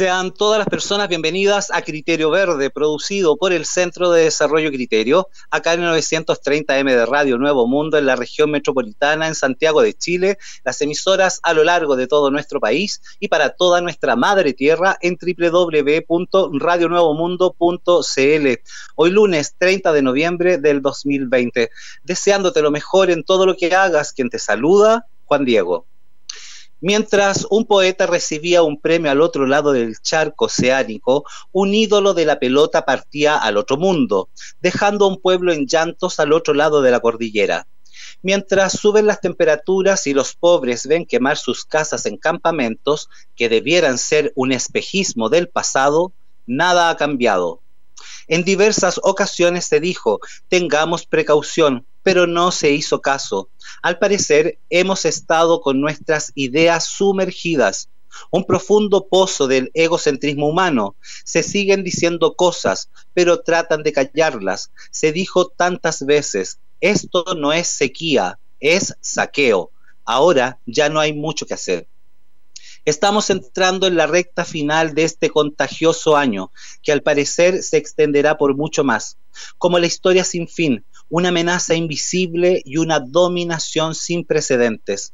Sean todas las personas bienvenidas a Criterio Verde, producido por el Centro de Desarrollo Criterio, acá en 930M de Radio Nuevo Mundo, en la región metropolitana, en Santiago de Chile, las emisoras a lo largo de todo nuestro país y para toda nuestra madre tierra en www.radionuevomundo.cl. Hoy lunes 30 de noviembre del 2020, deseándote lo mejor en todo lo que hagas, quien te saluda, Juan Diego. Mientras un poeta recibía un premio al otro lado del charco oceánico, un ídolo de la pelota partía al otro mundo, dejando un pueblo en llantos al otro lado de la cordillera. Mientras suben las temperaturas y los pobres ven quemar sus casas en campamentos que debieran ser un espejismo del pasado, nada ha cambiado. En diversas ocasiones se dijo, tengamos precaución, pero no se hizo caso. Al parecer, hemos estado con nuestras ideas sumergidas. Un profundo pozo del egocentrismo humano. Se siguen diciendo cosas, pero tratan de callarlas. Se dijo tantas veces, esto no es sequía, es saqueo. Ahora ya no hay mucho que hacer. Estamos entrando en la recta final de este contagioso año, que al parecer se extenderá por mucho más. Como la historia sin fin, una amenaza invisible y una dominación sin precedentes.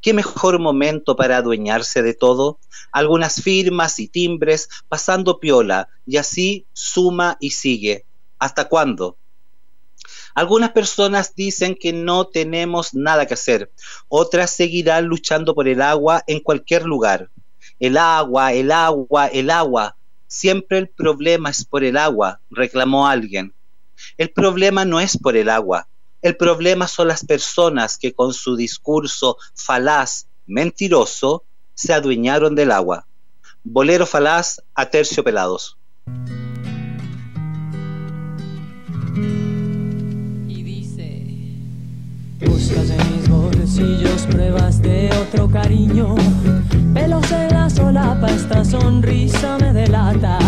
¿Qué mejor momento para adueñarse de todo? Algunas firmas y timbres pasando piola y así suma y sigue. ¿Hasta cuándo? Algunas personas dicen que no tenemos nada que hacer, otras seguirán luchando por el agua en cualquier lugar. El agua, el agua, el agua. Siempre el problema es por el agua, reclamó alguien. El problema no es por el agua, el problema son las personas que con su discurso falaz, mentiroso, se adueñaron del agua. Bolero falaz a terciopelados. Y dice, bolsillos pruebas de otro cariño, pelos en la solapa, esta sonrisa me delata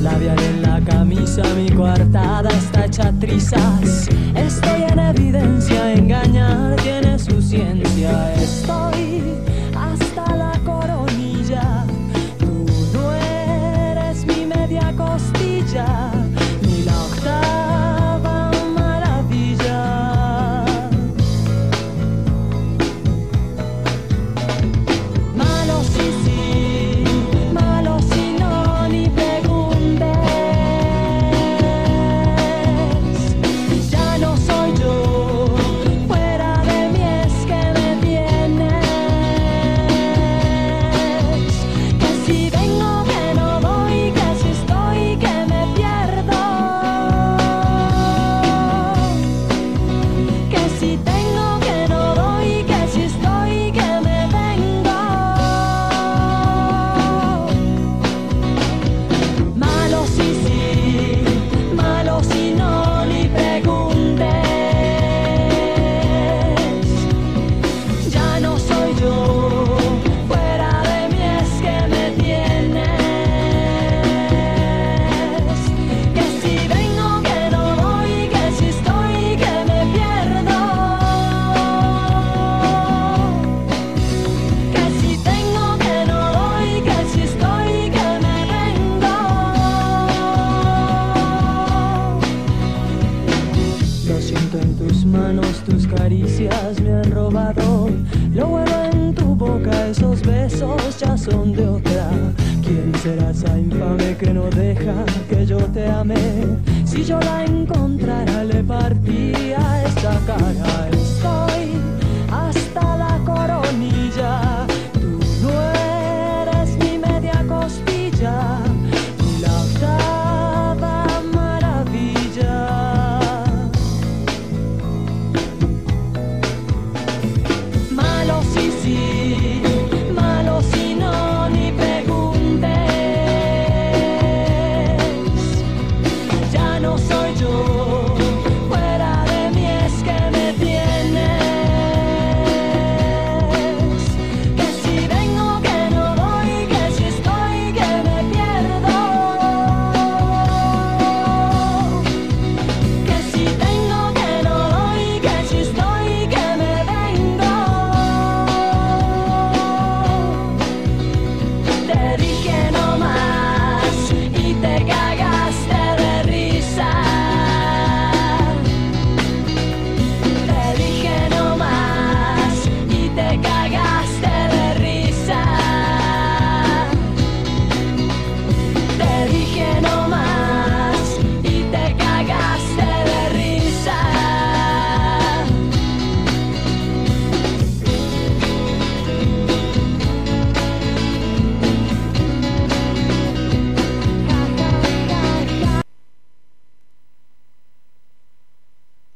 Labial en la camisa, mi coartada está hecha trizas. Estoy en evidencia, engañar tiene su ciencia. Estoy hasta la coronilla. Tú no eres mi media costilla.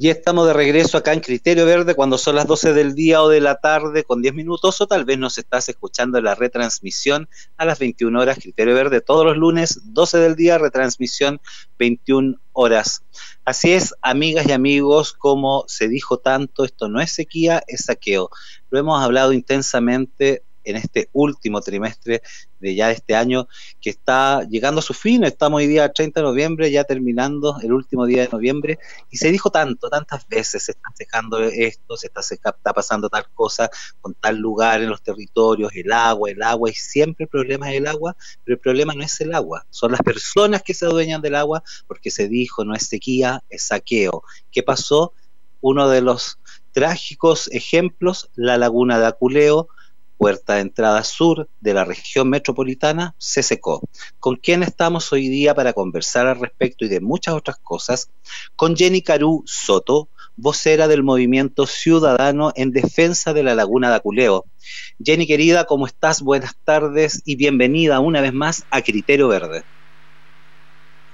Y estamos de regreso acá en Criterio Verde cuando son las 12 del día o de la tarde con 10 minutos o tal vez nos estás escuchando en la retransmisión a las 21 horas Criterio Verde todos los lunes 12 del día retransmisión 21 horas. Así es, amigas y amigos, como se dijo tanto, esto no es sequía, es saqueo. Lo hemos hablado intensamente en este último trimestre de ya este año que está llegando a su fin. Estamos hoy día 30 de noviembre, ya terminando el último día de noviembre, y se dijo tanto, tantas veces, se está dejando esto, se está, se pasando tal cosa con tal lugar en los territorios, el agua, el agua, y siempre el problema es el agua, pero el problema no es el agua, son las personas que se adueñan del agua, porque se dijo, no es sequía, es saqueo. ¿Qué pasó? Uno de los trágicos ejemplos, la laguna de Aculeo, puerta de entrada sur de la región metropolitana se secó. ¿Con quién estamos hoy día para conversar al respecto y de muchas otras cosas? Con Jenny Carú Soto, vocera del movimiento ciudadano en defensa de la laguna de Aculeo. Jenny querida, ¿cómo estás? Buenas tardes y bienvenida una vez más a Criterio Verde.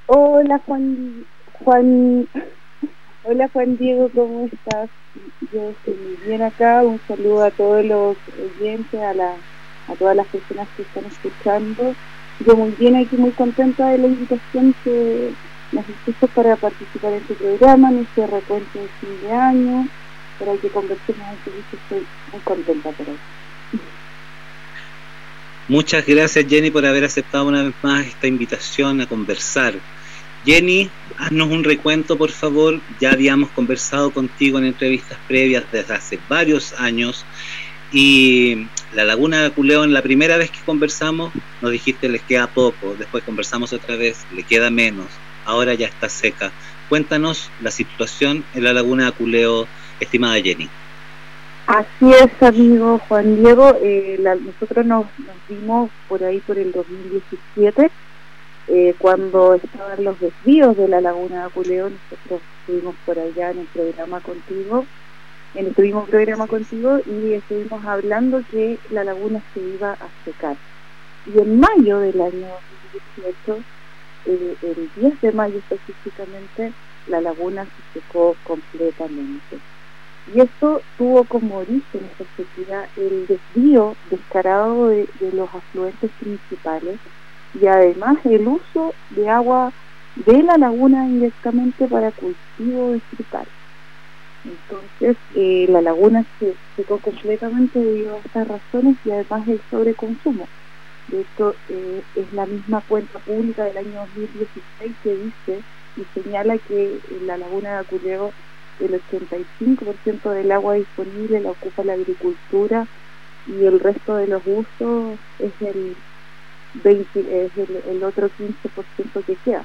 Hola Juan, Juan, hola Juan Diego, ¿cómo estás? Yo estoy muy bien acá. Un saludo a todos los oyentes, a, la, a todas las personas que están escuchando. Yo muy bien aquí, muy contenta de la invitación que nos hiciste para participar en este programa, en este recuento de fin de año, para que conversemos un poquito. Estoy muy contenta por eso. Muchas gracias Jenny por haber aceptado una vez más esta invitación a conversar Jenny, haznos un recuento, por favor. Ya habíamos conversado contigo en entrevistas previas desde hace varios años y la Laguna de Aculeo, en la primera vez que conversamos, nos dijiste les queda poco, después conversamos otra vez, le queda menos, ahora ya está seca. Cuéntanos la situación en la Laguna de Aculeo, estimada Jenny. Así es, amigo Juan Diego. Eh, nosotros nos, nos vimos por ahí por el 2017 eh, cuando estaban los desvíos de la laguna de Aculeo, nosotros estuvimos por allá en el programa contigo, en el mismo programa contigo, y estuvimos hablando que la laguna se iba a secar. Y en mayo del año 2018, eh, el 10 de mayo específicamente, la laguna se secó completamente. Y esto tuvo como origen, sequía, el desvío descarado de los afluentes principales y además el uso de agua de la laguna directamente para cultivo de frutal. Entonces, eh, la laguna se secó completamente debido a estas razones y además el sobreconsumo. De hecho, eh, es la misma cuenta pública del año 2016 que dice y señala que en la laguna de Aculeo el 85% del agua disponible la ocupa la agricultura y el resto de los usos es el 20, es el, otro 15% que queda.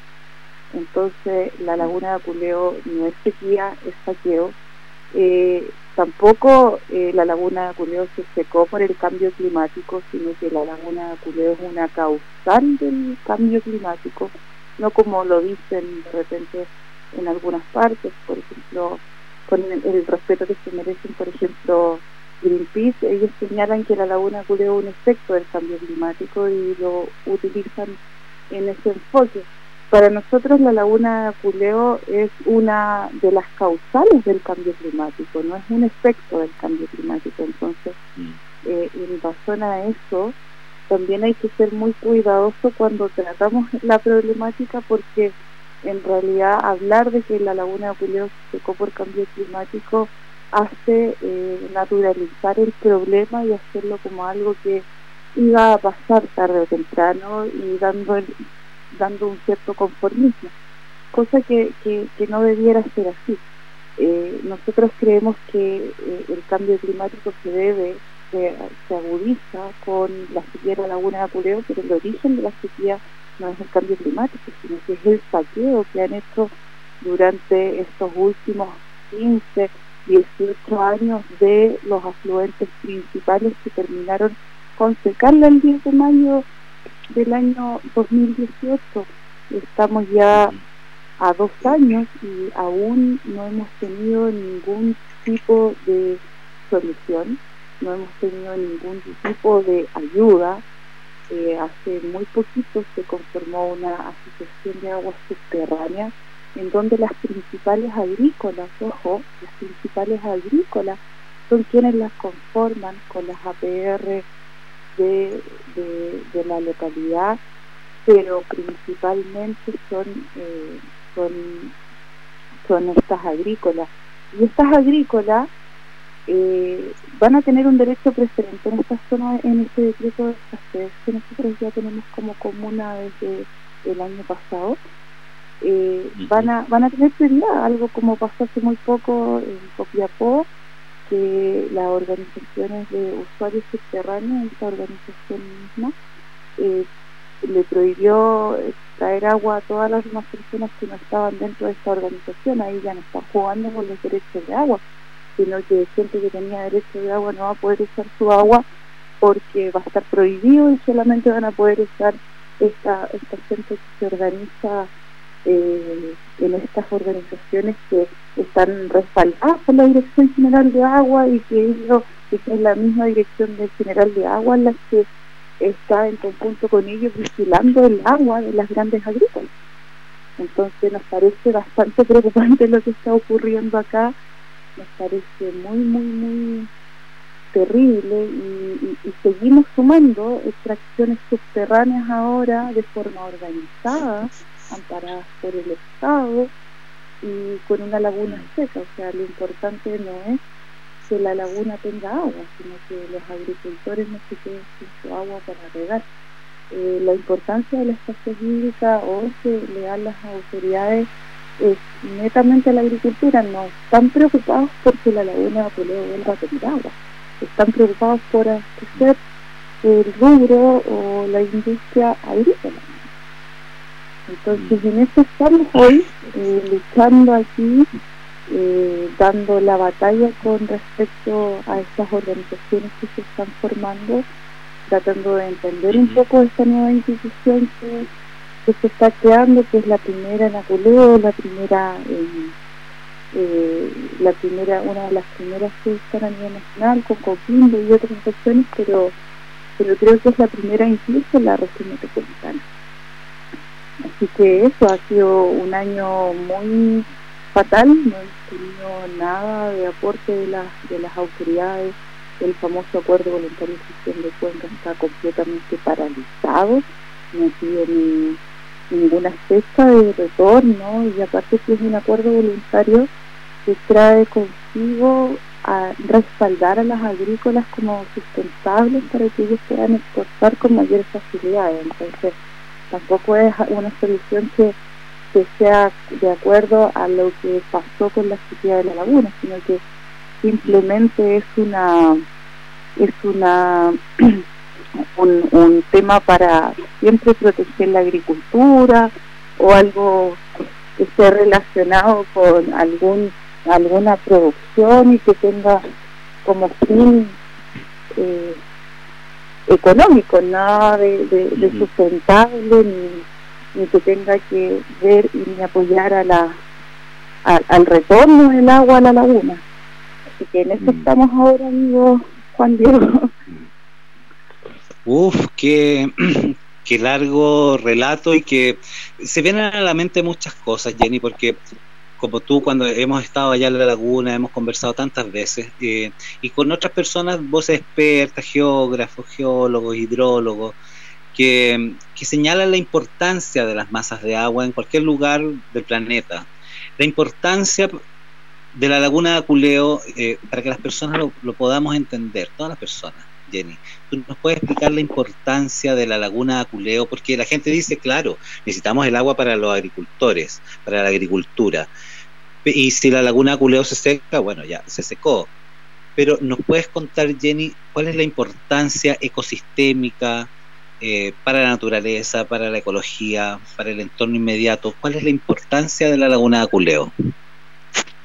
Entonces, la laguna de Apuleo no es sequía, es saqueo. Eh, tampoco eh, la laguna de Apuleo se secó por el cambio climático, sino que la laguna de Apuleo es una causal del cambio climático, no como lo dicen de repente en algunas partes, por ejemplo, con el respeto que se merecen, por ejemplo, Greenpeace, ellos señalan que la laguna Culeo es un efecto del cambio climático y lo utilizan en ese enfoque. Para nosotros la laguna Culeo es una de las causales del cambio climático, no es un efecto del cambio climático. Entonces, mm. eh, en razón a eso, también hay que ser muy cuidadoso cuando tratamos la problemática porque en realidad hablar de que la laguna Culeo se secó por cambio climático hace eh, naturalizar el problema y hacerlo como algo que iba a pasar tarde o temprano y dando dando un cierto conformismo cosa que, que, no debiera ser así. Eh, nosotros creemos que eh, el cambio climático se debe se, se, agudiza con la sequía de la laguna de Apuleo pero el origen de la sequía no es el cambio climático sino que es el saqueo que han hecho durante estos últimos 15 18 años de los afluentes principales que terminaron con secarla el 10 de mayo del año 2018. Estamos ya a dos años y aún no hemos tenido ningún tipo de solución, no hemos tenido ningún tipo de ayuda. Eh, hace muy poquito se conformó una asociación de aguas subterráneas en donde las principales agrícolas, ojo, las principales agrícolas son quienes las conforman con las APR de, de, la localidad, pero principalmente son, eh, son, son estas agrícolas. Y estas agrícolas eh, van a tener un derecho preferente en esta zona, en este decreto de escasez que nosotros ya tenemos como comuna desde el año pasado. Eh, van a van a tener prioridad, algo como pasó hace muy poco en Copiapó, que las organizaciones de usuarios subterráneos, esta organización misma, eh, le prohibió traer agua a todas las demás personas que no estaban dentro de esta organización, ahí ya no están jugando con los derechos de agua sino que gente que tenía derecho de agua no va a poder usar su agua porque va a estar prohibido y solamente van a poder usar esta, esta gente que se organiza eh, en estas organizaciones que están respaldadas por la Dirección General de Agua y que, es la misma Dirección General de Agua la que está en conjunto con ellos vigilando el agua de las grandes agrícolas. Entonces nos parece bastante preocupante lo que está ocurriendo acá nos parece muy, muy, muy terrible y, seguimos sumando extracciones subterráneas ahora de forma organizada, amparadas por el Estado y con una laguna mm. seca. O sea, lo importante no es que la laguna tenga agua, sino que los agricultores no se queden sin su agua para regar. Eh, la importancia de la estación hídrica o que le dan las autoridades es netamente la agricultura, no están preocupados porque la laguna de Toledo vuelva a tener agua, están preocupados por hacer el rubro o la industria agrícola. Entonces, en eso estamos hoy, eh, luchando aquí, eh, dando la batalla con respecto a estas organizaciones que se están formando, tratando de entender un poco esta nueva institución que que se está creando, que es la primera en Aculeo, la primera eh, la primera, una de las primeras que están a nivel nacional, con Coquimbo y otras regiones, pero, pero creo que es la primera incluso en la región metropolitana. Así que eso ha sido un año muy fatal, no hemos tenido nada de aporte de las, de las autoridades, el famoso acuerdo voluntario de gestión de cuenca está completamente paralizado, no tiene ninguna fecha de retorno y aparte que es un acuerdo voluntario que trae consigo a respaldar a las agrícolas como sustentables para que ellos puedan exportar con mayores facilidades. Entonces, tampoco es una solución que, que sea de acuerdo a lo que pasó con la sequía de la laguna, sino que simplemente es una es una un, tema para siempre proteger la agricultura o algo que esté relacionado con algún alguna producción y que tenga como fin eh, económico, nada de, sustentable ni, que tenga que ver y ni apoyar a la al retorno del agua a la laguna. Así que en eso estamos ahora, amigo Juan Diego. Uf, qué, qué largo relato y que se vienen a la mente muchas cosas, Jenny, porque como tú cuando hemos estado allá en la laguna, hemos conversado tantas veces, eh, y con otras personas, vos expertas, geógrafos, geólogos, hidrólogos, que, que, señalan la importancia de las masas de agua en cualquier lugar del planeta, la importancia de la laguna de Aculeo eh, para que las personas lo, lo podamos entender, todas las personas. Jenny. ¿Tú nos puedes explicar la importancia de la laguna de Aculeo? Porque la gente dice, claro, necesitamos el agua para los agricultores, para la agricultura. Y si la laguna de Aculeo se seca, bueno, ya se secó. Pero ¿nos puedes contar, Jenny, cuál es la importancia ecosistémica eh, para la naturaleza, para la ecología, para el entorno inmediato? ¿Cuál es la importancia de la laguna de Aculeo?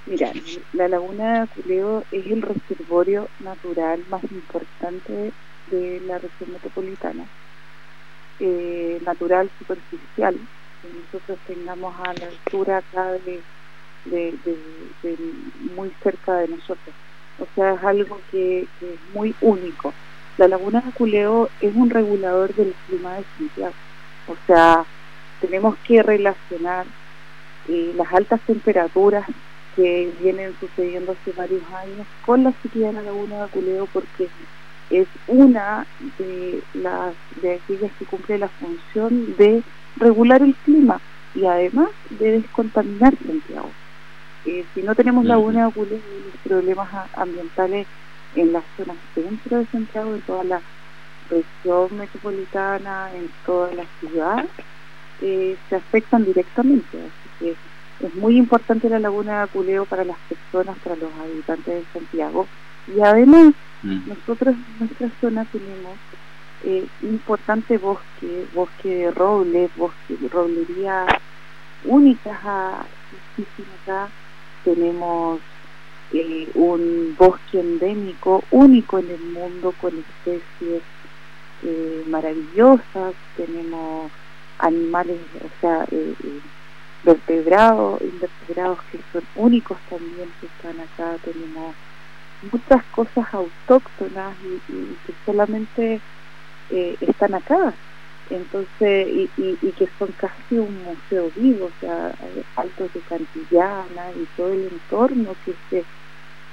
Mira, la laguna de Aculeo es el reservorio natural más importante de la región metropolitana, eh, natural superficial, que nosotros tengamos a la altura acá de, muy cerca de nosotros. O sea, es algo que, es muy único. La laguna de Aculeo es un regulador del clima de Santiago. O sea, tenemos que relacionar las altas temperaturas que vienen sucediendo hace varios años con la sequía de la laguna de Aculeo porque es una de las de aquellas que cumple la función de regular el clima y además de descontaminar Santiago. Eh, si no tenemos laguna de Aculeo, los problemas ambientales en la zona centro de Santiago, en toda la región metropolitana, en toda la ciudad, eh, se afectan directamente. Así que es muy importante la laguna de Aculeo para las personas, para los habitantes de Santiago. Y además, mm. nosotros en nuestra zona tenemos eh, importante bosque, bosque de roble, bosque roblería únicas a, acá. Tenemos eh, un bosque endémico único en el mundo con especies eh, maravillosas. Tenemos animales, o sea, eh, vertebrados, invertebrados que son únicos también que están acá, tenemos muchas cosas autóctonas y, que solamente están acá, entonces, y, y, que son casi un museo vivo, o sea, altos de Cantillana y todo el entorno que se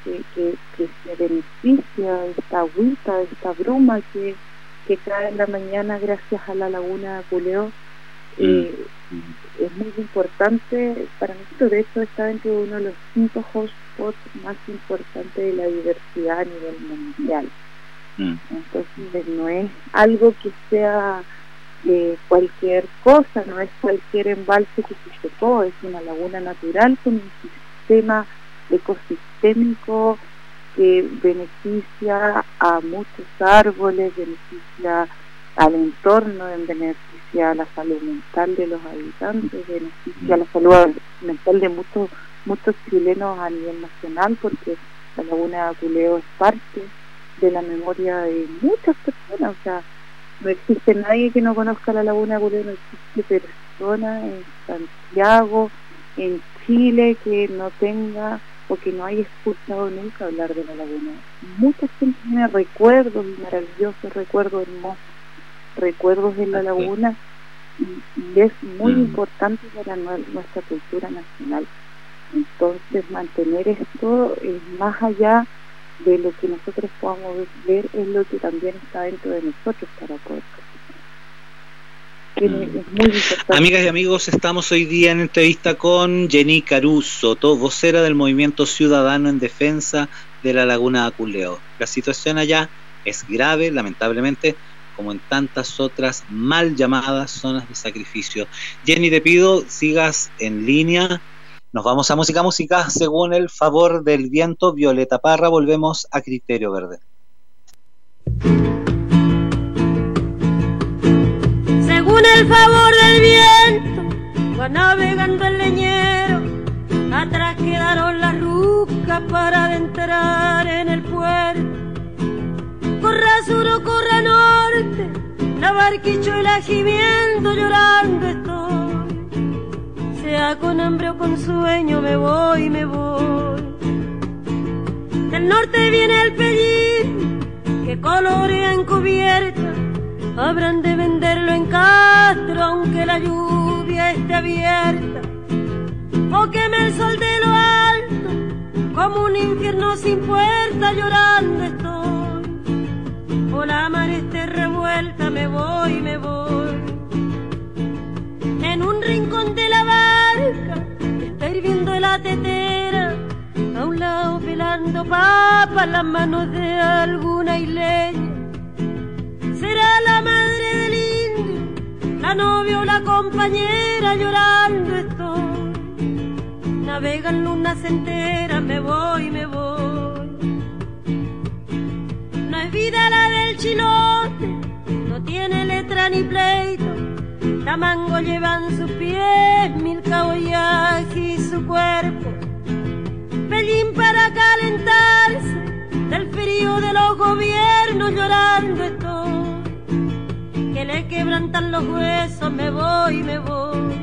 que, que, se beneficia de esta agüita, de esta bruma que, que cae en la mañana gracias a la laguna de Culeo. Eh, mm. es muy importante para nosotros, de hecho está dentro de uno de los cinco hotspots más importantes de la diversidad a nivel mundial. Mm. Entonces no es algo que sea cualquier cosa, no es cualquier embalse que se secó, es una laguna natural con un sistema ecosistémico que beneficia a muchos árboles, beneficia al entorno, beneficia a la salud mental de los habitantes, beneficia a la salud mental de muchos muchos chilenos a nivel nacional, porque la laguna de Aculeo es parte de la memoria de muchas personas, o sea, no existe nadie que no conozca la laguna no existe persona en Santiago, en Chile que no tenga o que no haya escuchado nunca hablar de la laguna. Mucha gente tiene recuerdos maravillosos, recuerdos hermosos, recuerdos de la laguna y, es muy mm. importante para nuestra cultura nacional. Entonces mantener esto es más allá de lo que nosotros podamos ver, es lo que también está dentro de nosotros para poder Mm. Amigas y amigos, estamos hoy día en entrevista con Jenny Caruso, vocera del Movimiento Ciudadano en Defensa de la Laguna de Aculeo. La situación allá es grave, lamentablemente, como en tantas otras mal llamadas zonas de sacrificio. Jenny, te pido sigas en línea. Nos vamos a música, música, según el favor del viento. Violeta Parra, volvemos a Criterio Verde. Según el favor del viento, va navegando el leñero. Atrás quedaron las rucas para adentrar en el puerto. Corra sur o corra norte, la barquicho y la gimiendo llorando estoy. Sea con hambre o con sueño, me voy, me voy. Del norte viene el pellín que colorea encubierta. Habrán de venderlo en Castro aunque la lluvia esté abierta. O queme el sol de lo alto como un infierno sin puerta llorando estoy. O la mar esté revuelta me voy, me voy. En un rincón de la está hirviendo la tetera a un lado pelando papas las manos de alguna isleña será la madre del indio, la novia o la compañera llorando estoy. Navegan lunas enteras, me voy, me voy. No es vida la del chilote, no tiene letra ni pleito. La mango llevan sus pies, mil caboyajes y su cuerpo. Pellín para calentarse del frío de los gobiernos llorando estoy le quebrantan los huesos, me voy, me voy.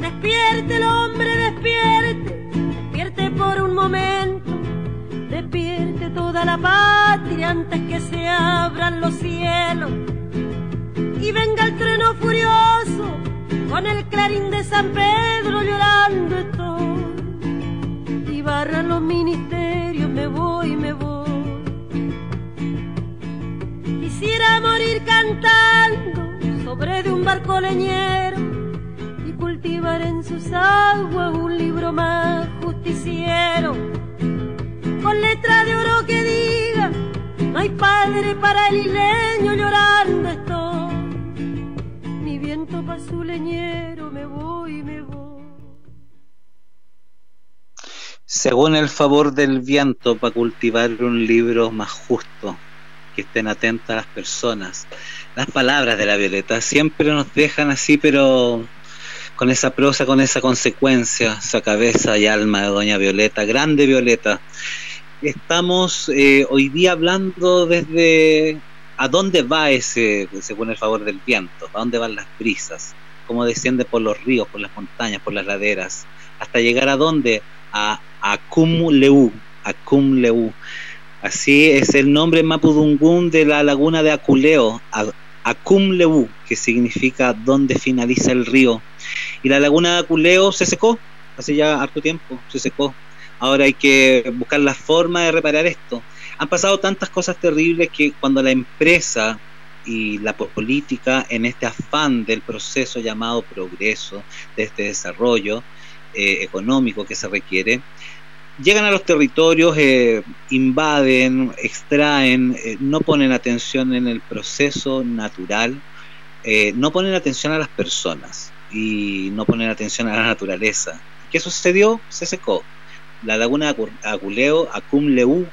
Despierte el hombre, despierte, despierte por un momento, despierte toda la patria antes que se abran los cielos y venga el trueno furioso con el clarín de San Pedro llorando estoy. Y barran los ministerios, me voy, me voy. Quisiera morir cantando sobre de un barco leñero y cultivar en sus aguas un libro más justiciero con letra de oro que diga no hay padre para el isleño llorando estoy. Su leñero, me voy, me voy. Según el favor del viento, para cultivar un libro más justo, que estén atentas las personas. Las palabras de la Violeta siempre nos dejan así, pero con esa prosa, con esa consecuencia, esa cabeza y alma de Doña Violeta, grande Violeta. Estamos eh, hoy día hablando desde a dónde va ese, según el favor del viento, a dónde van las brisas, cómo desciende por los ríos, por las montañas, por las laderas, hasta llegar a dónde, a Acumleu, Acumleu. Así es el nombre mapudungún de la laguna de Aculeo, Acumleu, que significa donde finaliza el río. Y la laguna de Aculeo se secó, hace ya harto tiempo, se secó Ahora hay que buscar la forma de reparar esto. Han pasado tantas cosas terribles que cuando la empresa y la política, en este afán del proceso llamado progreso, de este desarrollo eh, económico que se requiere, llegan a los territorios, eh, invaden, extraen, eh, no ponen atención en el proceso natural, no ponen atención a las personas y no ponen atención a la naturaleza. ¿Qué sucedió? Se secó la laguna Aculeo, Acumleu,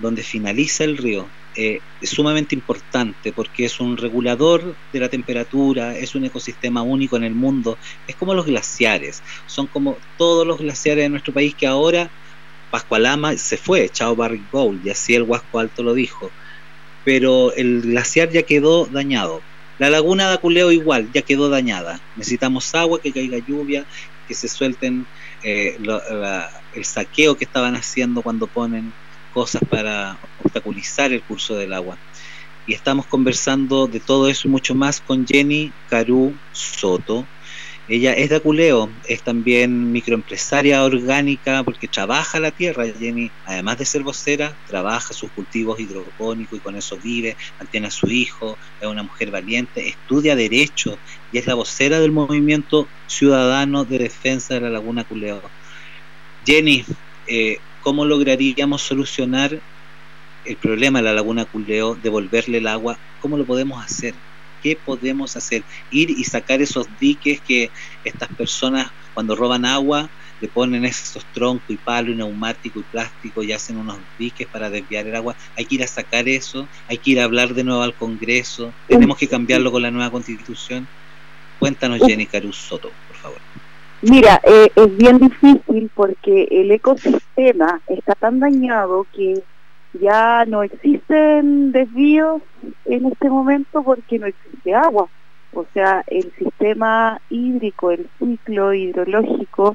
donde finaliza el río, eh, es sumamente importante porque es un regulador de la temperatura, es un ecosistema único en el mundo, es como los glaciares, son como todos los glaciares de nuestro país que ahora Pascualama se fue, Chao Barrick Gold, y así el Huasco Alto lo dijo, pero el glaciar ya quedó dañado. La laguna de Aculeo igual, ya quedó dañada. Necesitamos agua, que caiga lluvia, que se suelten eh, el saqueo que estaban haciendo cuando ponen cosas para obstaculizar el curso del agua. Y estamos conversando de todo eso y mucho más con Jenny Caru Soto, ella es de Aculeo, es también microempresaria orgánica porque trabaja la tierra. Jenny, además de ser vocera, trabaja sus cultivos hidropónicos y con eso vive, mantiene a su hijo, es una mujer valiente, estudia Derecho y es la vocera del movimiento ciudadano de defensa de la Laguna Aculeo. Jenny, eh, ¿cómo lograríamos solucionar el problema de la Laguna Aculeo, devolverle el agua? ¿Cómo lo podemos hacer? qué podemos hacer. Ir y sacar esos diques que estas personas cuando roban agua le ponen esos troncos y palo y neumático y plástico y hacen unos diques para desviar el agua. Hay que ir a sacar eso, hay que ir a hablar de nuevo al Congreso, tenemos que cambiarlo con la nueva constitución. Cuéntanos, Jenny Carus Soto, por favor. Mira, eh, es bien difícil porque el ecosistema está tan dañado que ya no existen desvíos en este momento porque no existe agua. O sea, el sistema hídrico, el ciclo hidrológico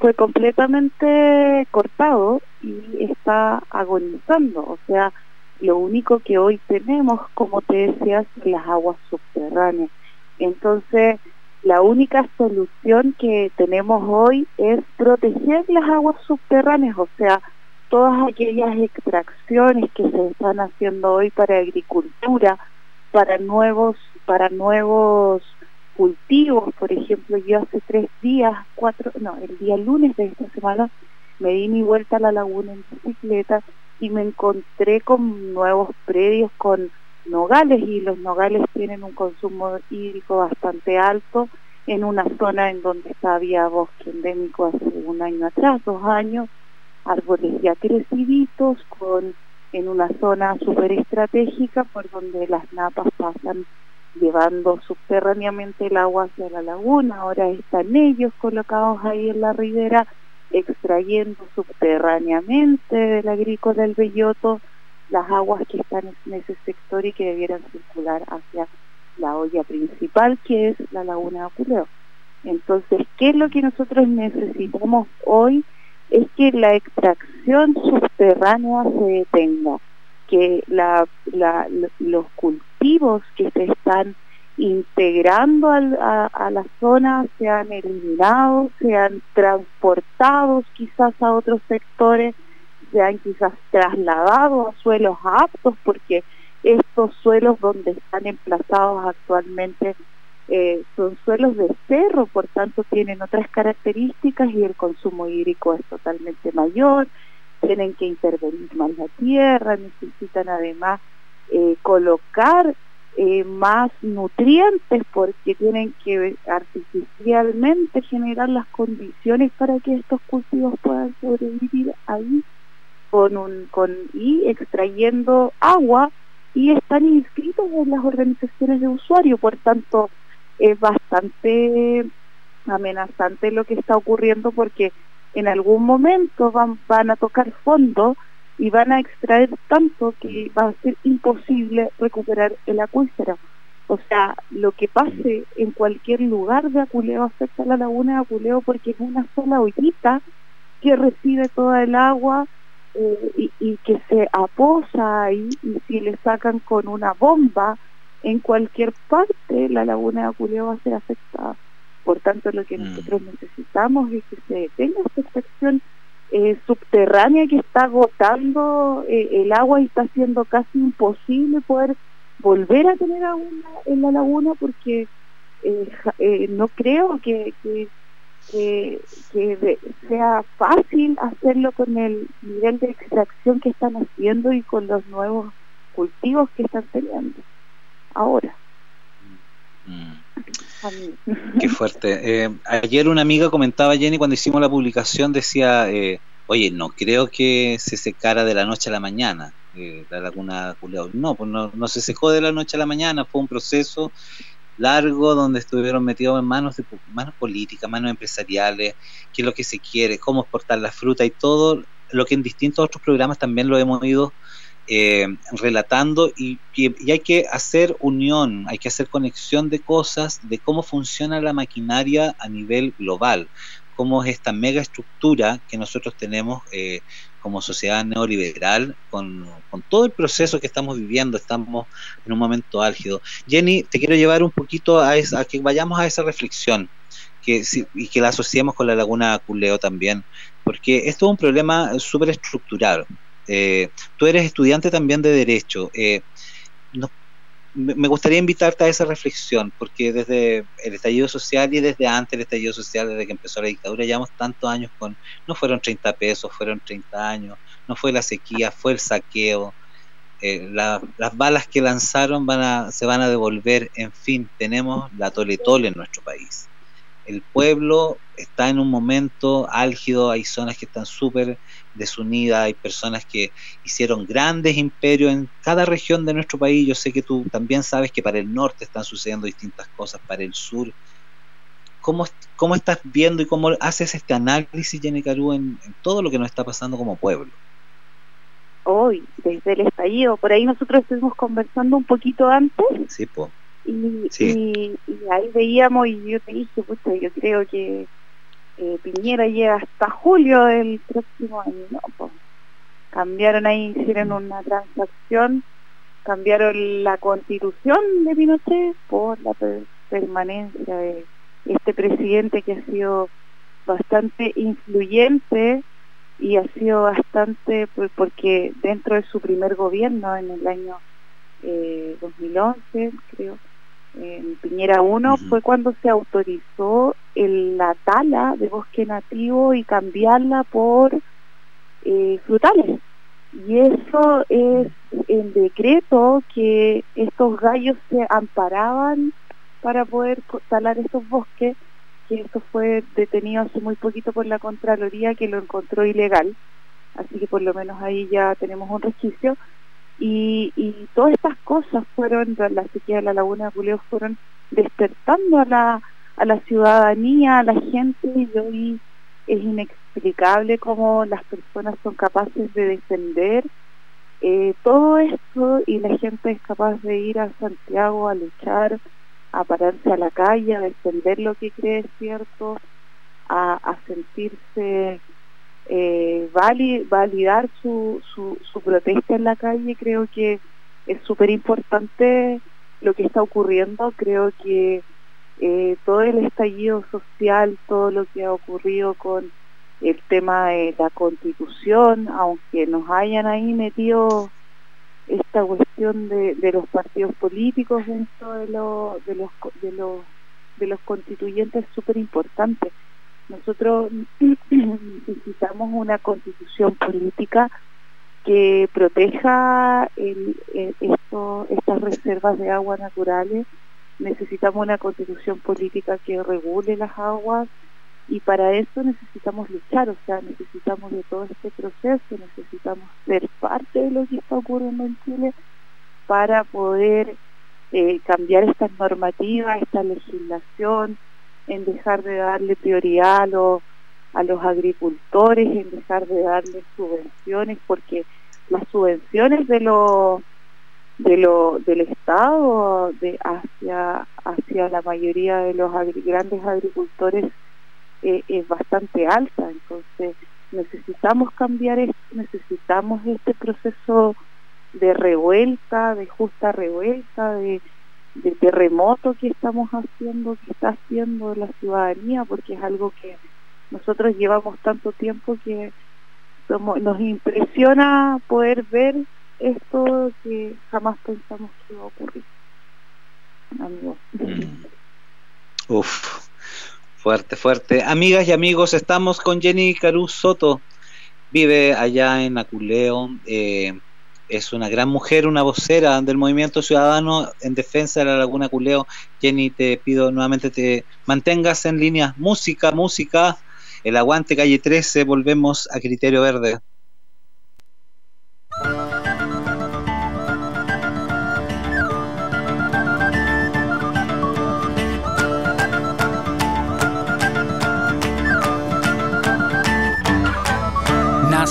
fue completamente cortado y está agonizando. O sea, lo único que hoy tenemos, como te decías, las aguas subterráneas. Entonces, la única solución que tenemos hoy es proteger las aguas subterráneas, o sea, todas aquellas extracciones que se están haciendo hoy para agricultura, para nuevos, para nuevos cultivos, por ejemplo, yo hace tres días, cuatro, no, el día lunes de esta semana me di mi vuelta a la laguna en bicicleta y me encontré con nuevos predios con nogales y los nogales tienen un consumo hídrico bastante alto en una zona en donde había bosque endémico hace un año atrás, dos años, árboles ya creciditos, con, en una zona súper estratégica por donde las napas pasan llevando subterráneamente el agua hacia la laguna, ahora están ellos colocados ahí en la ribera extrayendo subterráneamente del agrícola del Belloto las aguas que están en ese sector y que debieran circular hacia la olla principal que es la laguna de Apuleo. Entonces, ¿qué es lo que nosotros necesitamos hoy? es que la extracción subterránea se detenga, que los cultivos que se están integrando a, a, la zona, sean eliminados, sean transportados quizás a otros sectores, sean quizás trasladados a suelos aptos, porque estos suelos donde están emplazados actualmente eh, son suelos de cerro, por tanto tienen otras características y el consumo hídrico es totalmente mayor, tienen que intervenir más la tierra, necesitan además eh, colocar eh, más nutrientes porque tienen que artificialmente generar las condiciones para que estos cultivos puedan sobrevivir ahí con un con y extrayendo agua y están inscritos en las organizaciones de usuario, por tanto es bastante amenazante lo que está ocurriendo porque en algún momento van, van a tocar fondo y van a extraer tanto que va a ser imposible recuperar el acuífero. O sea, lo que pase en cualquier lugar de Aculeo afecta a la laguna de Aculeo porque es una sola ollita que recibe toda el agua eh, y, y, que se aposa ahí y si le sacan con una bomba en cualquier parte la laguna de Aculeo va a ser afectada. Por tanto, lo que mm. nosotros necesitamos es que se detenga esta extracción eh, subterránea que está agotando eh, el agua y está haciendo casi imposible poder volver a tener agua en la laguna porque eh, no creo que, que, sea fácil hacerlo con el nivel de extracción que están haciendo y con los nuevos cultivos que están teniendo ahora. Mm. Qué fuerte. Eh, ayer una amiga comentaba, Jenny, cuando hicimos la publicación, decía, eh, oye, no creo que se secara de la noche a la mañana eh, la laguna Culeado. No, pues no, no se secó de la noche a la mañana, fue un proceso largo donde estuvieron metidos en manos de manos políticas, manos empresariales, qué es lo que se quiere, cómo exportar la fruta y todo lo que en distintos otros programas también lo hemos ido eh, relatando y, y, hay que hacer unión, hay que hacer conexión de cosas, de cómo funciona la maquinaria a nivel global, cómo es esta mega estructura que nosotros tenemos eh, como sociedad neoliberal con, todo el proceso que estamos viviendo, estamos en un momento álgido. Jenny, te quiero llevar un poquito a, esa, a que vayamos a esa reflexión que, y que la asociemos con la laguna Culeo también, porque esto es un problema súper estructural. Eh, tú eres estudiante también de Derecho. Eh, me gustaría invitarte a esa reflexión, porque desde el estallido social y desde antes del estallido social, desde que empezó la dictadura, llevamos tantos años con, no fueron 30 pesos, fueron 30 años, no fue la sequía, fue el saqueo, eh, las balas que lanzaron van a, se van a devolver, en fin, tenemos la tole tole en nuestro país. El pueblo está en un momento álgido, hay zonas que están súper desunida, hay personas que hicieron grandes imperios en cada región de nuestro país. Yo sé que tú también sabes que para el norte están sucediendo distintas cosas, para el sur. ¿Cómo, cómo estás viendo y cómo haces este análisis, Jenny Caru, en, todo lo que nos está pasando como pueblo? Hoy, desde el estallido, por ahí nosotros estuvimos conversando un poquito antes. Sí, pues. Y, y, ahí veíamos y yo te dije, yo creo que eh, Piñera llega hasta julio del próximo año. No, pues, cambiaron ahí, hicieron una transacción, cambiaron la constitución de Pinochet por la permanencia de este presidente que ha sido bastante influyente y ha sido bastante, pues, porque dentro de su primer gobierno en el año eh, 2011, creo, en Piñera 1 fue cuando se autorizó el, la tala de bosque nativo y cambiarla por eh, frutales. Y eso es el decreto que estos gallos se amparaban para poder talar estos bosques, que esto fue detenido hace muy poquito por la Contraloría que lo encontró ilegal. Así que por lo menos ahí ya tenemos un resquicio y, todas estas cosas fueron, la sequía de la laguna de Puleo fueron despertando a la, a la ciudadanía, a la gente, y hoy es inexplicable cómo las personas son capaces de defender eh, todo esto y la gente es capaz de ir a Santiago a luchar, a pararse a la calle, a defender lo que cree cierto, a, a sentirse eh, validar su, su, protesta en la calle creo que es súper importante lo que está ocurriendo. Creo que eh, todo el estallido social, todo lo que ha ocurrido con el tema de la constitución, aunque nos hayan ahí metido esta cuestión de, los partidos políticos dentro de, los, de, los, de los constituyentes es súper importante. Nosotros necesitamos una constitución política que proteja estas reservas de agua naturales. Necesitamos una constitución política que regule las aguas y para eso necesitamos luchar, o sea, necesitamos de todo este proceso, necesitamos ser parte de lo que está ocurriendo en Chile para poder eh, cambiar estas normativas, esta legislación, en dejar de darle prioridad a los, agricultores, en dejar de darle subvenciones, porque las subvenciones de los de lo, del Estado hacia hacia la mayoría de los grandes agricultores eh, es bastante alta, entonces necesitamos cambiar esto, necesitamos este proceso de revuelta, de justa revuelta, de, de terremoto que estamos haciendo, que está haciendo la ciudadanía, porque es algo que nosotros llevamos tanto tiempo que somos, nos impresiona poder ver esto que jamás pensamos que iba a ocurrir. Amigos. Mm. Uf, fuerte, fuerte. Amigas y amigos, estamos con Jenny Caruz Soto. Vive allá en Aculeo. Eh, es una gran mujer, una vocera del movimiento ciudadano en defensa de la Laguna Culeo. Jenny, te pido nuevamente te mantengas en línea. Música, música. El aguante calle 13, volvemos a criterio verde.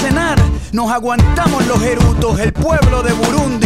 cenar. Nos aguantamos los erutos, el pueblo de Burundi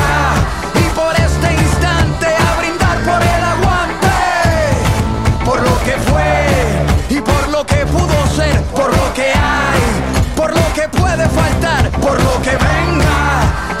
por lo que hay, por lo que puede faltar, por lo que venga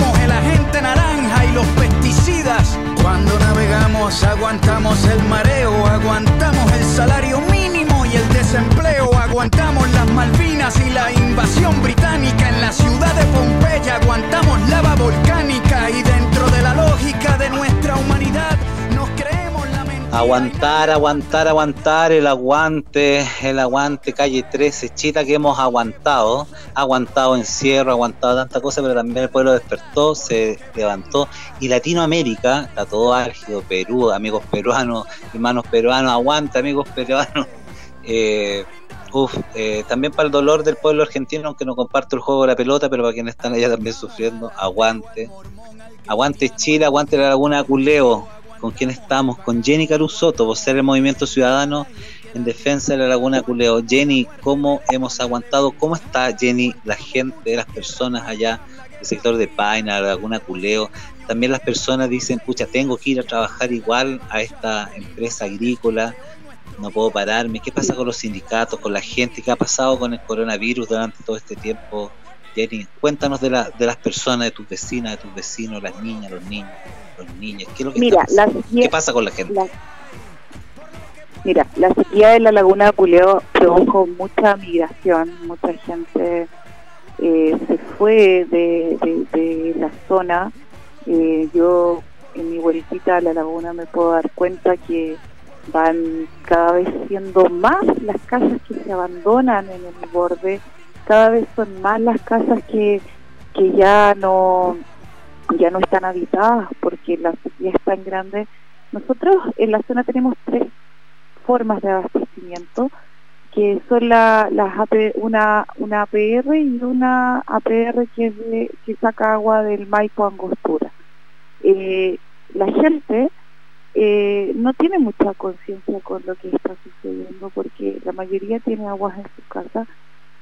el agente naranja y los pesticidas. Cuando navegamos aguantamos el mareo, aguantamos el salario mínimo y el desempleo, aguantamos las Malvinas y la invasión británica en la ciudad de Pompeya, aguantamos lava volcánica y dentro de la lógica de nuestra humanidad. Aguantar, aguantar, aguantar, el aguante, el aguante, calle 13, chita que hemos aguantado, aguantado encierro, aguantado tanta cosa, pero también el pueblo despertó, se levantó y Latinoamérica, está todo álgido, Perú, amigos peruanos, hermanos peruanos, aguanta amigos peruanos. Eh, uf, eh, también para el dolor del pueblo argentino, aunque no comparto el juego de la pelota, pero para quienes están allá también sufriendo, aguante. Aguante Chile, aguante la Laguna Culeo, con quien estamos, con Jenny Carusoto, vocera del Movimiento Ciudadano en defensa de la Laguna Culeo. Jenny, ¿cómo hemos aguantado? ¿Cómo está Jenny, la gente, las personas allá del sector de Paina, la Laguna Culeo? También las personas dicen, pucha, tengo que ir a trabajar igual a esta empresa agrícola, no puedo pararme. ¿Qué pasa con los sindicatos, con la gente? ¿Qué ha pasado con el coronavirus durante todo este tiempo? Jenny, cuéntanos de, la, de las personas, de tus vecinas, de tus vecinos, las niñas, los niños niños? ¿Qué, lo que mira, la sequía, ¿Qué pasa con la gente? mira, la sequía de la laguna de Culeo produjo mucha migración, mucha gente eh, se fue de, de, la zona. Eh, yo en mi vueltita a la laguna me puedo dar cuenta que van cada vez siendo más las casas que se abandonan en el borde, cada vez son más las casas que, que ya no ya no están habitadas porque la sequía es tan grande. Nosotros en la zona tenemos tres formas de abastecimiento, que son la, las una, una APR y una APR que, que saca agua del Maipo Angostura. Eh, la gente eh, no tiene mucha conciencia con lo que está sucediendo porque la mayoría tiene aguas en su casa,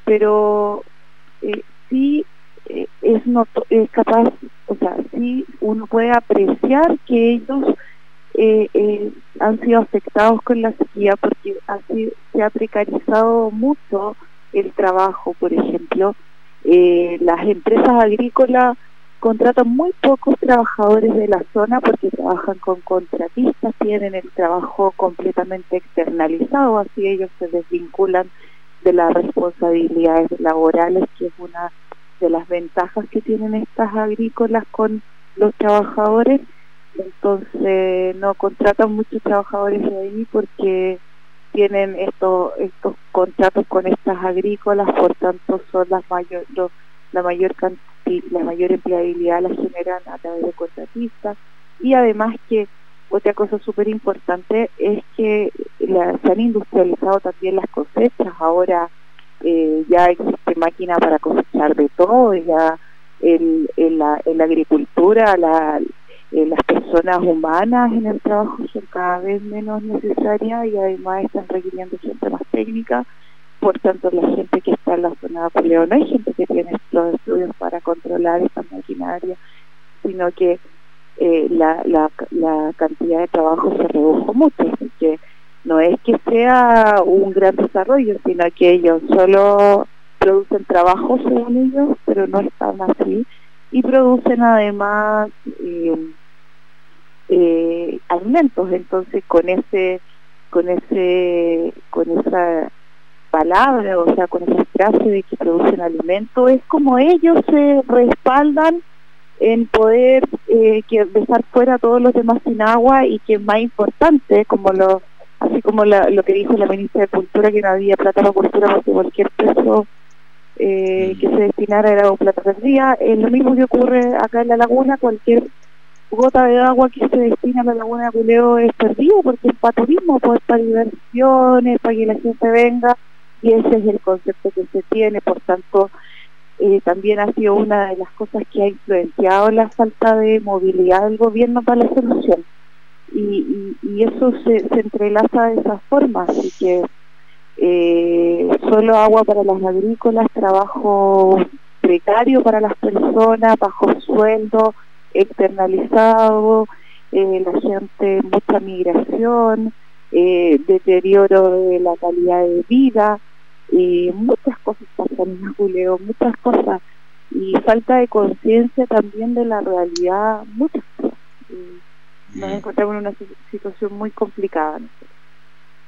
pero eh, sí eh, es, no, es capaz, o sea, sí uno puede apreciar que ellos eh, eh, han sido afectados con la sequía porque así se ha precarizado mucho el trabajo, por ejemplo. las empresas agrícolas contratan muy pocos trabajadores de la zona porque trabajan con contratistas, tienen el trabajo completamente externalizado, así ellos se desvinculan de las responsabilidades laborales, que es una de las ventajas que tienen estas agrícolas con los trabajadores, entonces no contratan muchos trabajadores ahí porque tienen estos estos contratos con estas agrícolas, por tanto son las mayor, la mayor la mayor empleabilidad la generan a través de contratistas. Y además que otra cosa súper importante es que se han industrializado también las cosechas, ahora eh, ya existe máquina para cosechar de todo, ya en, la, agricultura eh, las personas humanas en el trabajo son cada vez menos necesarias y además están requiriendo gente más técnica, por tanto la gente que está en la zona de poleo no hay gente que tiene los estudios para controlar esta maquinaria, sino que eh, la, cantidad de trabajo se redujo mucho, así no es que sea un gran desarrollo, sino que ellos solo producen trabajo según ellos, pero no están así, y producen además eh, eh, alimentos, entonces con ese, con ese, con esa palabra, o sea, con esa frase de que producen alimentos, es como ellos se respaldan en poder eh, que dejar fuera a todos los demás sin agua y que es más importante, como lo así como lo que dijo la ministra de Cultura, que no había plata para cultura porque cualquier peso eh, que se destinara era un plata perdida. Es lo mismo que ocurre acá en la laguna, cualquier gota de agua que se destina a la laguna de Culeo es perdida porque es para turismo, pues para diversiones, para que la gente venga, y ese es el concepto que se tiene, por tanto, eh, también ha sido una de las cosas que ha influenciado la falta de movilidad del gobierno para la solución y, eso se, se, entrelaza de esa forma, así que eh, solo agua para las agrícolas, trabajo precario para las personas, bajo sueldo, externalizado, eh, la gente, mucha migración, eh, deterioro de la calidad de vida, y muchas cosas pasan en muchas cosas, y falta de conciencia también de la realidad, muchas cosas nos encontramos en una situación muy complicada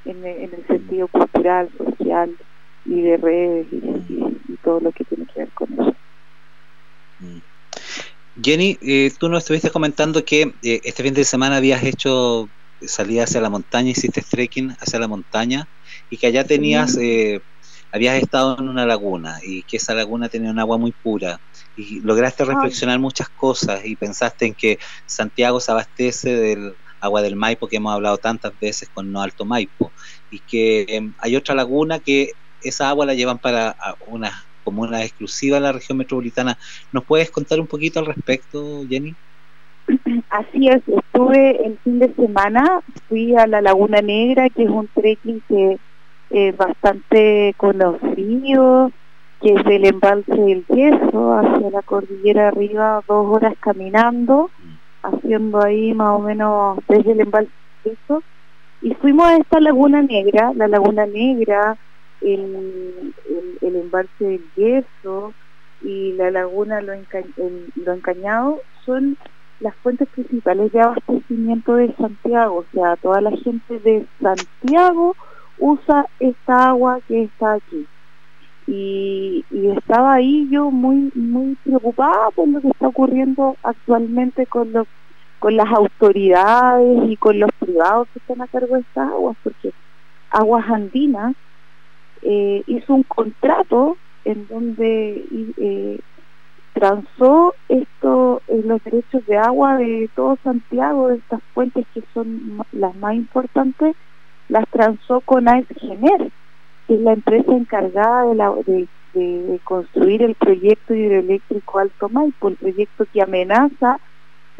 en, el sentido cultural, social y de redes y, todo lo que tiene que ver con eso. Jenny, eh, tú nos estuviste comentando que eh, este fin de semana habías hecho salías hacia la montaña, hiciste trekking hacia la montaña y que allá tenías, eh, habías estado en una laguna y que esa laguna tenía un agua muy pura y lograste reflexionar muchas cosas y pensaste en que Santiago se abastece del agua del Maipo que hemos hablado tantas veces con No Alto Maipo y que em, hay otra laguna que esa agua la llevan para una comuna exclusiva en la región metropolitana. ¿Nos puedes contar un poquito al respecto, Jenny? Así es, estuve el fin de semana, fui a la Laguna Negra, que es un trekking que es bastante conocido, que es del embalse del Yeso hacia la cordillera arriba, dos horas caminando, haciendo ahí más o menos desde el embalse del Yeso, y fuimos a esta Laguna Negra, la Laguna Negra, el, el, embalse del Yeso y la Laguna Lo, Lo Encañado son las fuentes principales de abastecimiento de Santiago, o sea, toda la gente de Santiago usa esta agua que está aquí. Y, estaba ahí yo muy muy preocupada por lo que está ocurriendo actualmente con los con las autoridades y con los privados que están a cargo de estas aguas, porque Aguas Andinas eh, hizo un contrato en donde eh, transó esto, en los derechos de agua de todo Santiago, de estas fuentes que son las más importantes, las transó con AESGENER, que es la empresa encargada de, la, de, construir el proyecto hidroeléctrico Alto Maipo, el proyecto que amenaza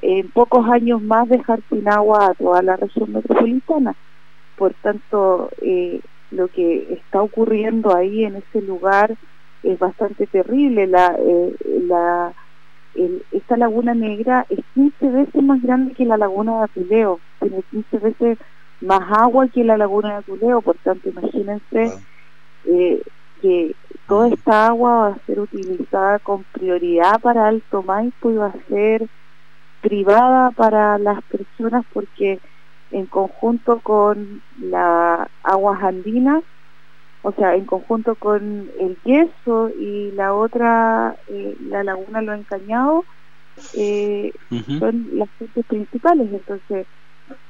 en pocos años más dejar sin agua a toda la región metropolitana. Por tanto, eh, lo que está ocurriendo ahí en ese lugar es bastante terrible. La, eh, la, esta laguna negra es 15 veces más grande que la laguna de Apuleo, tiene 15 veces más agua que la laguna de Apuleo, por tanto imagínense eh, que toda esta agua va a ser utilizada con prioridad para Alto Maipo y va a ser privada para las personas porque en conjunto con las aguas andinas o sea, en conjunto con el yeso y la otra, eh, la laguna Lo Encañado, eh, son las fuentes principales. Entonces,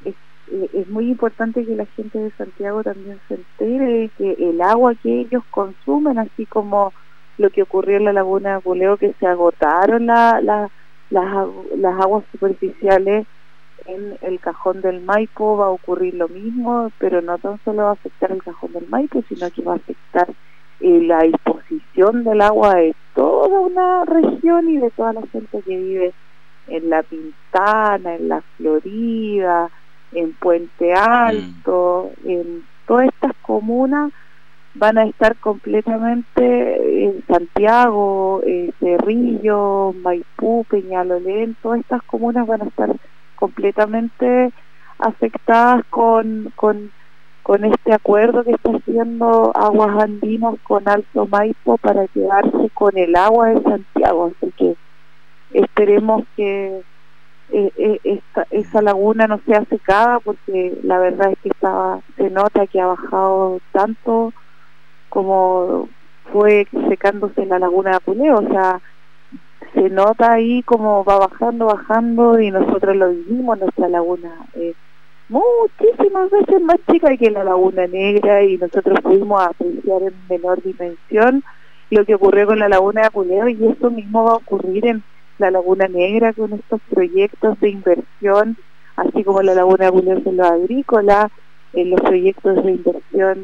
es, eh, es, muy importante que la gente de Santiago también se entere que el agua que ellos consumen, así como lo que ocurrió en la laguna de Puleo, que se agotaron la, la, las, las aguas superficiales, en el cajón del Maipo va a ocurrir lo mismo, pero no tan solo va a afectar el cajón del Maipo, sino que va a afectar eh, la disposición del agua de toda una región y de toda la gente que vive en La Pintana, en La Florida, en Puente Alto, en todas estas comunas van a estar completamente en Santiago, eh, Cerrillo, Maipú, Peñalolén, todas estas comunas van a estar completamente afectadas con, con, con este acuerdo que está haciendo Aguas Andinas con Alto Maipo para quedarse con el agua de Santiago. Así que esperemos que eh, eh, esa laguna no sea secada porque la verdad es que estaba, se nota que ha bajado tanto como fue secándose la laguna de Apuleo, o sea, se nota ahí como va bajando, bajando y nosotros lo vivimos, nuestra laguna es muchísimas veces más chica que la laguna negra y nosotros pudimos apreciar en menor dimensión lo que ocurrió con la laguna de Apuleo y eso mismo va a ocurrir en la laguna negra con estos proyectos de inversión, así como la laguna Apuleo en lo agrícola, en los proyectos de inversión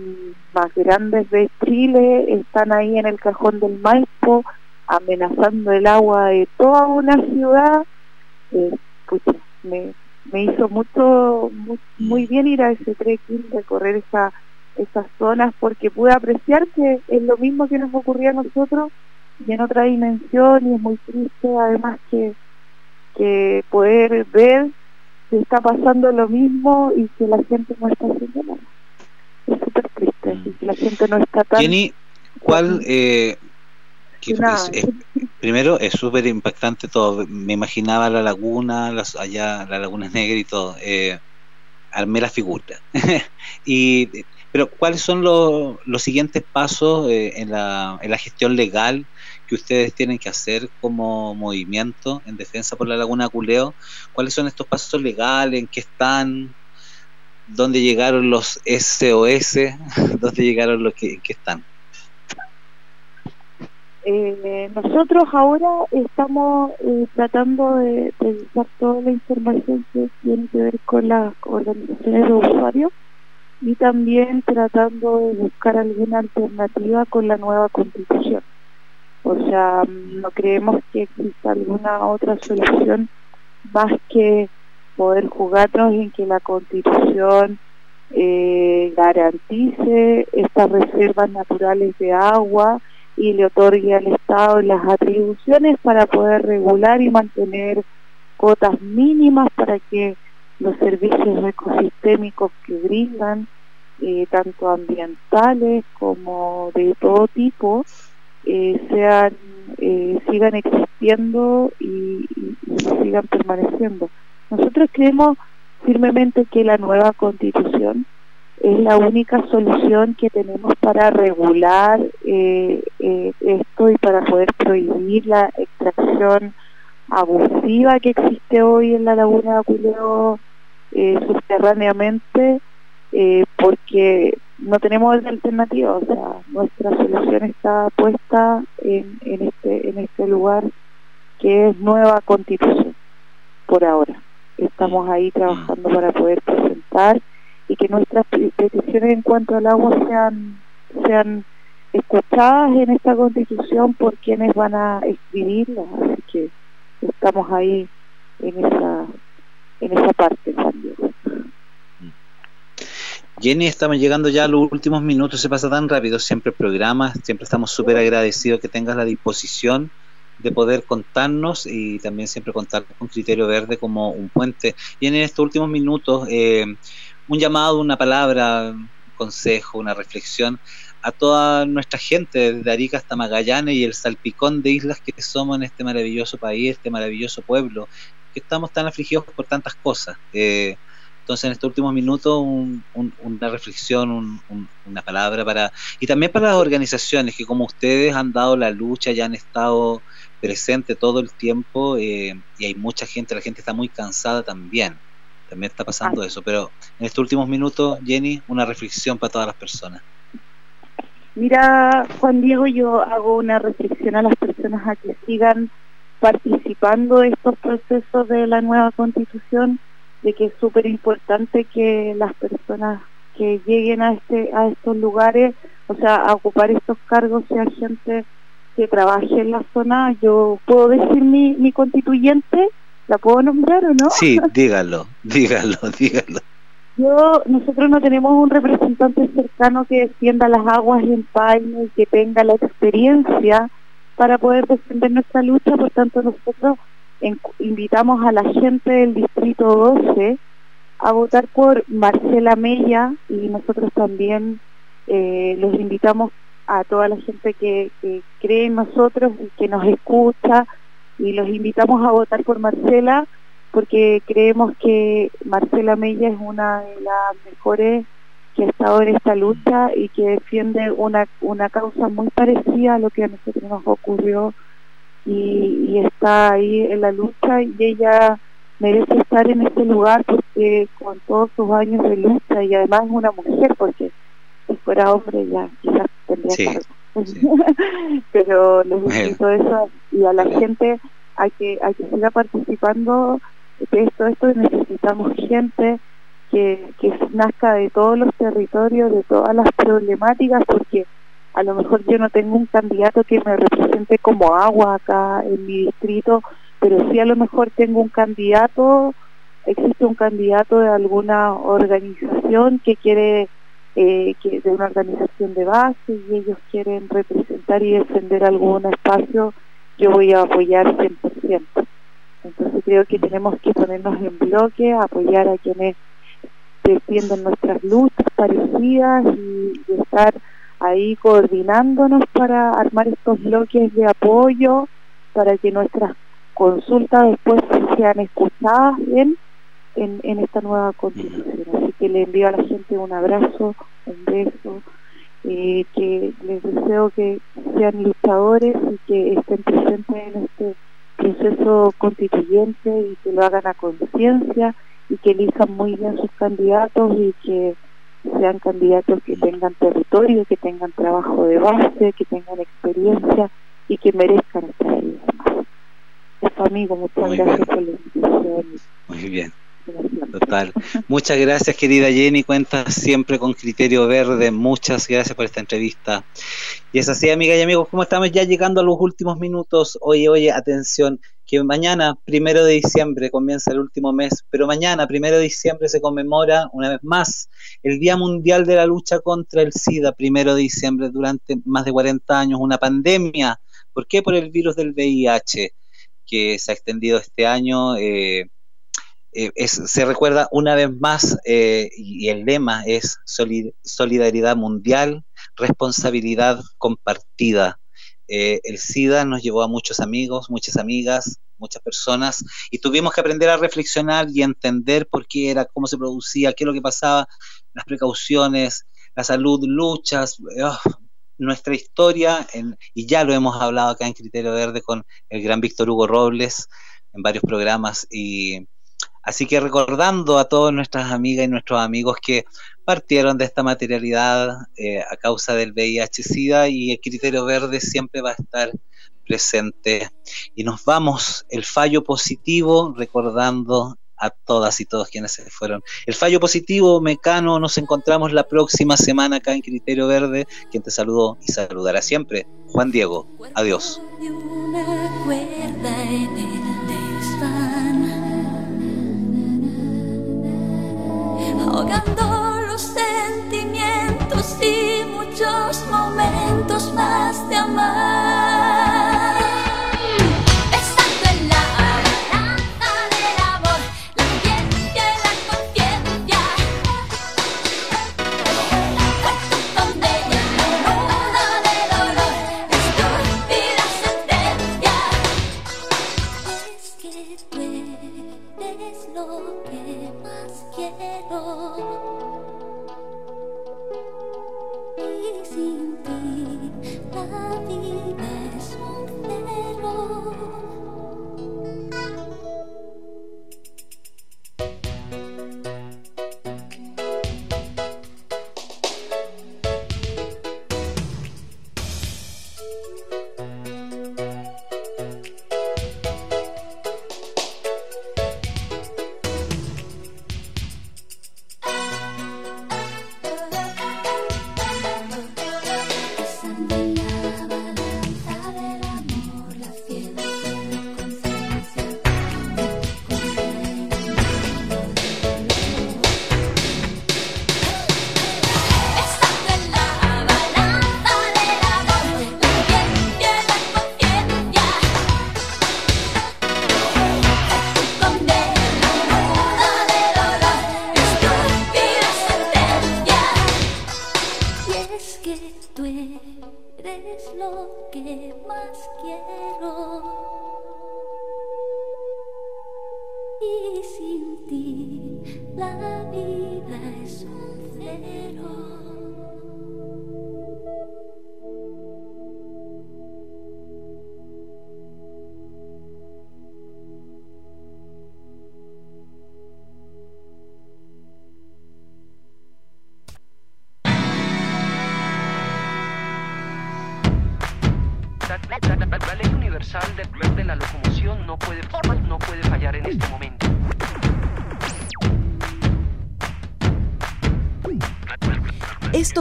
más grandes de Chile están ahí en el cajón del Maipo, amenazando el agua de toda una ciudad, eh, me, me hizo mucho muy, bien ir a ese trekking, recorrer esa, esas zonas, porque pude apreciar que es lo mismo que nos ocurría a nosotros y en otra dimensión, y es muy triste además que, que poder ver que está pasando lo mismo y que la gente no está haciendo nada. Es súper triste, y que la gente no está tan... Jenny, ¿cuál... Eh, primero es súper impactante todo. Me imaginaba la laguna, las, allá la laguna negra y todo. Eh, armé la figura. y, pero ¿cuáles son los, los siguientes pasos eh, en, la, en la gestión legal que ustedes tienen que hacer como movimiento en defensa por la laguna Culeo? ¿Cuáles son estos pasos legales? ¿En qué están? dónde llegaron los SOS, dónde llegaron los que, que están. Eh, nosotros ahora estamos eh, tratando de, dar toda la información que tiene que ver con las organizaciones de usuarios y también tratando de buscar alguna alternativa con la nueva constitución. O sea, no creemos que exista alguna otra solución más que poder jugarnos en que la constitución eh, garantice estas reservas naturales de agua y le otorgue al Estado las atribuciones para poder regular y mantener cotas mínimas para que los servicios ecosistémicos que brindan, eh, tanto ambientales como de todo tipo, eh, sean eh, sigan existiendo y, sigan permaneciendo. Nosotros creemos firmemente que la nueva constitución es la única solución que tenemos para regular eh, esto y para poder prohibir la extracción abusiva que existe hoy en la laguna de Aquileo eh, subterráneamente porque no tenemos alternativa, o sea, nuestra solución está puesta en, en, este, en este lugar que es nueva constitución, por ahora. Estamos ahí trabajando para poder presentar y que nuestras peticiones en cuanto al agua sean, sean escuchadas en esta constitución por quienes van a escribirla, así que estamos ahí en esa, en esa parte, Diego. Jenny, estamos llegando ya a los últimos minutos, se pasa tan rápido siempre el programa, siempre estamos súper agradecidos que tengas la disposición de poder contarnos y también siempre contar con Criterio Verde como un puente. Y en estos últimos minutos, eh, un llamado, una palabra, un consejo, una reflexión a toda nuestra gente, desde Arica hasta Magallanes y el salpicón de islas que somos en este maravilloso país, este maravilloso pueblo, que estamos tan afligidos por tantas cosas. Eh, entonces, en estos últimos minutos, un, un, una reflexión, un, una palabra para. Y también para las organizaciones que, como ustedes, han dado la lucha, ya han estado presentes todo el tiempo, eh, y hay mucha gente, la gente está muy cansada también. También está pasando eso. Pero en estos últimos minutos, Jenny, una reflexión para todas las personas. Mira, Juan Diego, yo hago una reflexión a las personas a que sigan participando de estos procesos de la nueva constitución de que es súper importante que las personas que lleguen a este a estos lugares, o sea, a ocupar estos cargos, sea gente que trabaje en la zona. Yo puedo decir mi, mi constituyente, ¿la puedo nombrar o no? Sí, dígalo, dígalo, dígalo. Yo, nosotros no tenemos un representante cercano que defienda las aguas en Paine y que tenga la experiencia para poder defender nuestra lucha, por tanto nosotros invitamos a la gente del distrito 12 a votar por Marcela Mella y nosotros también eh, los invitamos a toda la gente que, que cree en nosotros y que nos escucha y los invitamos a votar por Marcela porque creemos que Marcela Mella es una de las mejores que ha estado en esta lucha y que defiende una, una causa muy parecida a lo que a nosotros nos ocurrió y, y, está ahí en la lucha y ella merece estar en este lugar porque con todos sus años de lucha y además es una mujer porque si fuera hombre ya quizás tendría sí, cargo. sí. pero les invito eso y a la gente a que a que siga participando de esto esto necesitamos gente que, que nazca de todos los territorios de todas las problemáticas porque a lo mejor yo no tengo un candidato que me represente como agua acá en mi distrito, pero sí a lo mejor tengo un candidato, existe un candidato de alguna organización que quiere, eh, que de una organización de base y ellos quieren representar y defender algún espacio, yo voy a apoyar 100%. Entonces creo que tenemos que ponernos en bloque, apoyar a quienes defienden nuestras luchas parecidas y, y estar ahí coordinándonos para armar estos bloques de apoyo para que nuestras consultas después sean escuchadas bien en, en esta nueva constitución. Así que le envío a la gente un abrazo, un beso, eh, que les deseo que sean luchadores y que estén presentes en este proceso constituyente y que lo hagan a conciencia y que elijan muy bien sus candidatos y que sean candidatos que tengan territorio, que tengan trabajo de base, que tengan experiencia y que merezcan estar ahí. Eso, amigo, muchas gracias por la invitación. Muy bien. Total. Muchas gracias, querida Jenny. Cuentas siempre con criterio verde. Muchas gracias por esta entrevista. Y es así, amigas y amigos, como estamos ya llegando a los últimos minutos. Oye, oye, atención, que mañana, primero de diciembre, comienza el último mes, pero mañana, primero de diciembre, se conmemora una vez más el Día Mundial de la Lucha contra el SIDA, primero de diciembre, durante más de 40 años, una pandemia. ¿Por qué? Por el virus del VIH, que se ha extendido este año. Eh, eh, se recuerda una vez más, eh, y el lema es solidaridad mundial, responsabilidad compartida. Eh, el SIDA nos llevó a muchos amigos, muchas amigas, muchas personas, y tuvimos que aprender a reflexionar y entender por qué era, cómo se producía, qué es lo que pasaba, las precauciones, la salud, luchas, nuestra historia, y ya lo hemos hablado acá en Criterio Verde con el gran Víctor Hugo Robles en varios programas, y Así que recordando a todas nuestras amigas y nuestros amigos que partieron de esta materialidad eh, a causa del VIH-Sida y el criterio verde siempre va a estar presente. Y nos vamos, el fallo positivo, recordando a todas y todos quienes se fueron. El fallo positivo, Mecano, nos encontramos la próxima semana acá en Criterio Verde. Quien te saludó y saludará siempre, Juan Diego. Adiós. ahogando y muchos momentos más de amar.